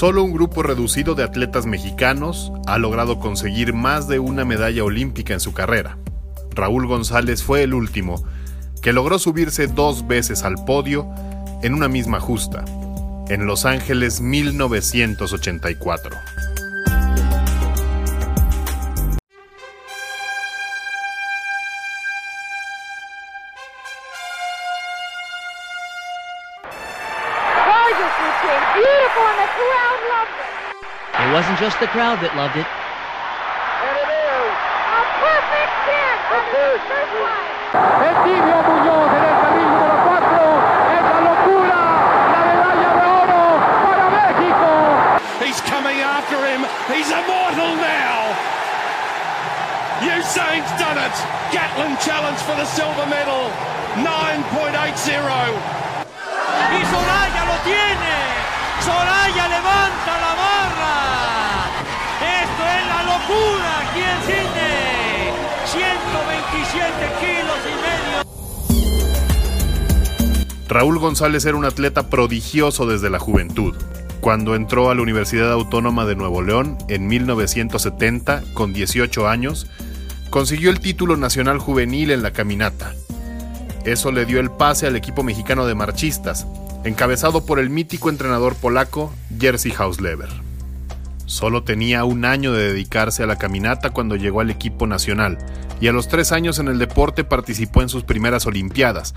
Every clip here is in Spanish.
Solo un grupo reducido de atletas mexicanos ha logrado conseguir más de una medalla olímpica en su carrera. Raúl González fue el último, que logró subirse dos veces al podio en una misma justa, en Los Ángeles 1984. It wasn't just the crowd that loved it. And it is. A perfect catch. The first. El tibio Muñoz en el carril número 4. Es la locura. La medalla de oro para México. He's coming after him. He's immortal now. Usain's done it. Gatlin challenge for the silver medal. 9.80. Y Soraya lo tiene. Soraya levanta la barra. Esto es la locura aquí en Sydney. 127 kilos y medio. Raúl González era un atleta prodigioso desde la juventud. Cuando entró a la Universidad Autónoma de Nuevo León en 1970, con 18 años, consiguió el título nacional juvenil en la caminata. Eso le dio el pase al equipo mexicano de marchistas, encabezado por el mítico entrenador polaco Jerzy Hausleber. Solo tenía un año de dedicarse a la caminata cuando llegó al equipo nacional, y a los tres años en el deporte participó en sus primeras Olimpiadas,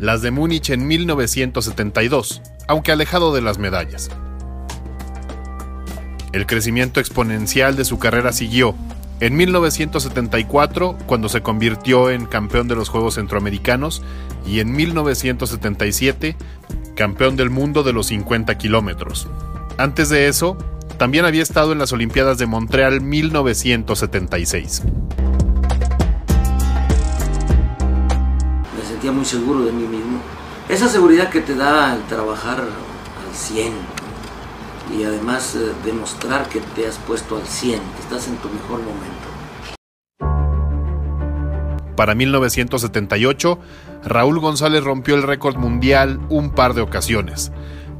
las de Múnich en 1972, aunque alejado de las medallas. El crecimiento exponencial de su carrera siguió. En 1974, cuando se convirtió en campeón de los Juegos Centroamericanos, y en 1977, campeón del mundo de los 50 kilómetros. Antes de eso, también había estado en las Olimpiadas de Montreal 1976. Me sentía muy seguro de mí mismo. Esa seguridad que te da el trabajar al 100 y además eh, demostrar que te has puesto al 100, que estás en tu mejor momento. Para 1978, Raúl González rompió el récord mundial un par de ocasiones.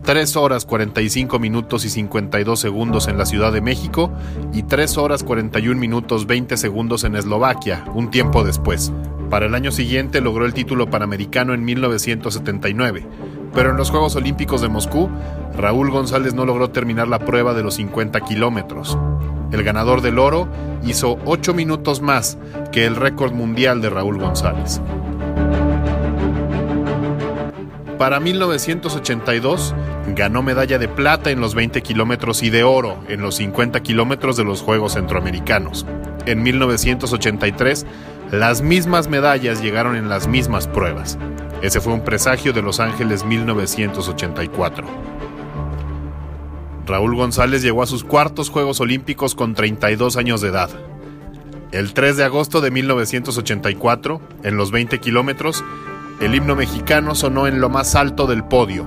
3 horas 45 minutos y 52 segundos en la Ciudad de México y 3 horas 41 minutos 20 segundos en Eslovaquia, un tiempo después. Para el año siguiente logró el título panamericano en 1979, pero en los Juegos Olímpicos de Moscú, Raúl González no logró terminar la prueba de los 50 kilómetros. El ganador del oro hizo 8 minutos más que el récord mundial de Raúl González. Para 1982 ganó medalla de plata en los 20 kilómetros y de oro en los 50 kilómetros de los Juegos Centroamericanos. En 1983 las mismas medallas llegaron en las mismas pruebas. Ese fue un presagio de Los Ángeles 1984. Raúl González llegó a sus cuartos Juegos Olímpicos con 32 años de edad. El 3 de agosto de 1984, en los 20 kilómetros, el himno mexicano sonó en lo más alto del podio,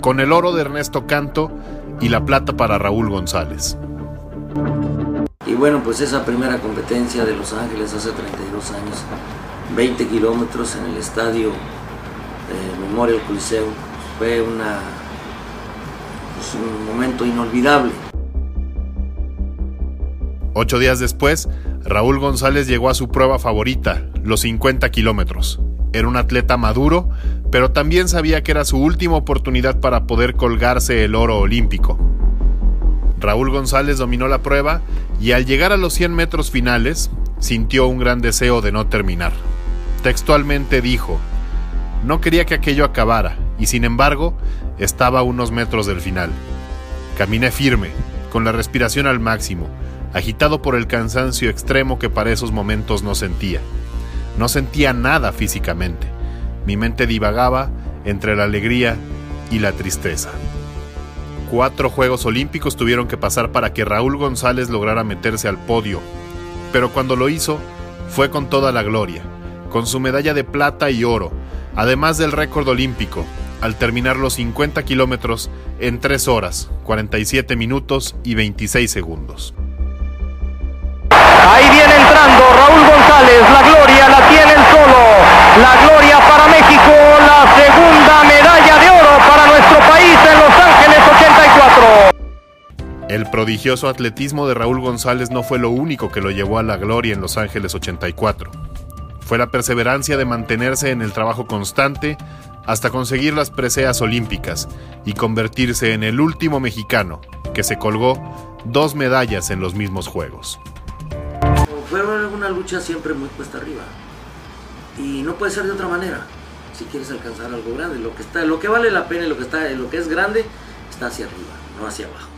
con el oro de Ernesto Canto y la plata para Raúl González. Y bueno, pues esa primera competencia de Los Ángeles hace 32 años, 20 kilómetros en el estadio eh, Memorial Coliseum, fue una, pues, un momento inolvidable. Ocho días después, Raúl González llegó a su prueba favorita, los 50 kilómetros. Era un atleta maduro, pero también sabía que era su última oportunidad para poder colgarse el oro olímpico. Raúl González dominó la prueba y al llegar a los 100 metros finales, sintió un gran deseo de no terminar. Textualmente dijo, no quería que aquello acabara, y sin embargo, estaba a unos metros del final. Caminé firme, con la respiración al máximo, agitado por el cansancio extremo que para esos momentos no sentía. No sentía nada físicamente. Mi mente divagaba entre la alegría y la tristeza. Cuatro Juegos Olímpicos tuvieron que pasar para que Raúl González lograra meterse al podio, pero cuando lo hizo fue con toda la gloria, con su medalla de plata y oro, además del récord olímpico, al terminar los 50 kilómetros en 3 horas, 47 minutos y 26 segundos. Ahí viene entrando Raúl González, la gloria la tiene el solo. La gloria para México, la segunda medalla de oro para nuestro país en Los Ángeles 84. El prodigioso atletismo de Raúl González no fue lo único que lo llevó a la gloria en Los Ángeles 84. Fue la perseverancia de mantenerse en el trabajo constante hasta conseguir las preseas olímpicas y convertirse en el último mexicano que se colgó dos medallas en los mismos Juegos. Fue una lucha siempre muy cuesta arriba y no puede ser de otra manera si quieres alcanzar algo grande. Lo que, está, lo que vale la pena y lo que, está, lo que es grande está hacia arriba, no hacia abajo.